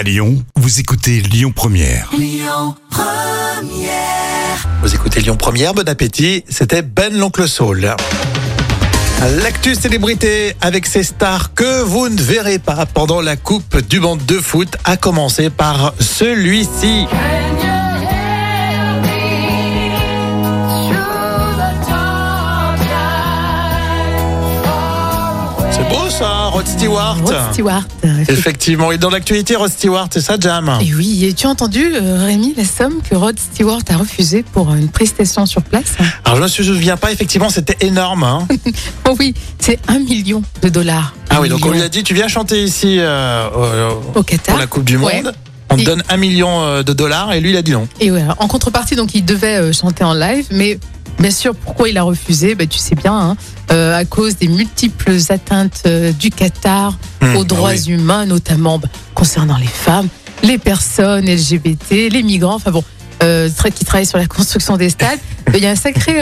À Lyon, vous écoutez Lyon Première. Vous écoutez Lyon Première, bon appétit. C'était Ben l'oncle Saul. L'actu célébrité avec ces stars que vous ne verrez pas pendant la Coupe du Monde de foot, a commencé par celui-ci. Ça, Rod Stewart. Rod Stewart. Effectivement, et dans l'actualité, Rod Stewart, c'est ça, Jam Et oui, et tu as entendu, euh, Rémi, la somme que Rod Stewart a refusée pour une prestation sur place Alors je me souviens pas, effectivement, c'était énorme. hein. Oh oui, c'est un million de dollars. Ah oui, donc on lui a dit, tu viens chanter ici euh, au- au Qatar. pour la Coupe du Monde. Ouais. On te donne un million euh, de dollars et lui il a dit non. Et ouais, en contrepartie, donc il devait euh, chanter en live, mais bien sûr, pourquoi il a refusé bah, Tu sais bien, hein, euh, à cause des multiples atteintes euh, du Qatar Mmh, aux bah droits oui. humains, notamment bah, concernant les femmes, les personnes LGBT, les migrants, enfin bon, euh, qui travaillent sur la construction des stades. Il y a un sacré,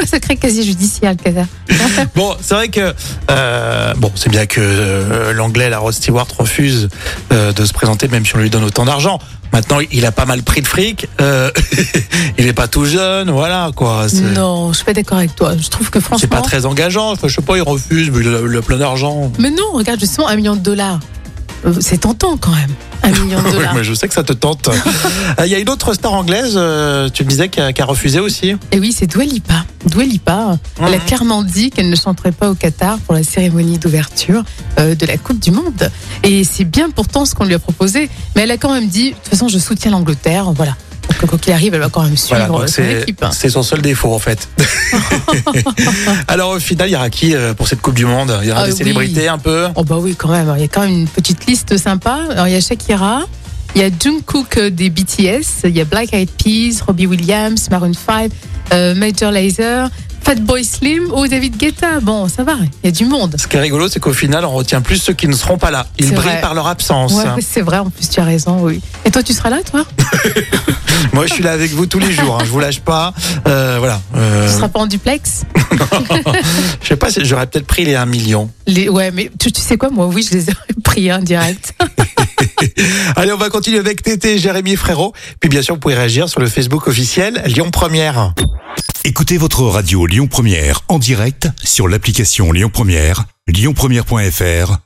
un sacré casier judiciaire, le. Bon, c'est vrai que euh, bon, c'est bien que euh, l'anglais, la Rod Stewart, refuse euh, de se présenter, même si on lui donne autant d'argent. Maintenant, il a pas mal pris de fric. il est pas tout jeune, voilà quoi. C'est Non, je suis pas d'accord avec toi. Je trouve que c'est franchement. pas très engageant. Enfin, je sais pas, il refuse, mais il a, il a plein d'argent. Mais non, regarde justement un million de dollars. Euh, C'est tentant quand même. Un million de Oui, mais je sais que ça te tente. Euh, Il y a une autre star anglaise, euh, tu me disais, qui a, qui a refusé aussi. Et oui, c'est Dua Lipa. Dua Lipa, elle a clairement dit qu'elle ne chanterait pas au Qatar pour la cérémonie d'ouverture euh, de la Coupe du Monde. Et c'est bien pourtant ce qu'on lui a proposé. Mais elle a quand même dit, de toute façon, je soutiens l'Angleterre. Voilà. Donc, quoi qu'il arrive, elle va quand même suivre Voilà, euh, son c'est équipe. hein. c'est son seul défaut en fait. Alors au final, il y aura qui euh, pour cette Coupe du Monde? Il y aura Ah des oui. célébrités un peu? Oh bah oui, quand même. Il y a quand même une petite liste sympa. Alors, il y a Shakira, il y a Jungkook euh, des BTS, il y a Black Eyed Peas, Robbie Williams, Maroon 5, euh, Major Lazer, Fatboy Slim ou David Guetta. Bon, ça va, il y a du monde. Ce qui est rigolo, c'est qu'au final, on retient plus ceux qui ne seront pas là. Ils brillent vrai. par leur absence. Ouais, c'est vrai, en plus tu as raison, oui. Et toi, tu seras là, toi? Moi, je suis là avec vous tous les jours. Hein. Je vous lâche pas. Euh, voilà. Euh, Tu seras pas en duplex je sais pas, si- j'aurais peut-être pris les 1 million. Les- Ouais, mais tu, tu sais quoi, moi, oui, je les ai pris en direct. Allez, on va continuer avec Tété et Jérémy Frérot. Puis bien sûr, vous pouvez réagir sur le Facebook officiel Lyon Première. Écoutez votre radio Lyon Première en direct sur l'application Lyon Première, lyonpremière.fr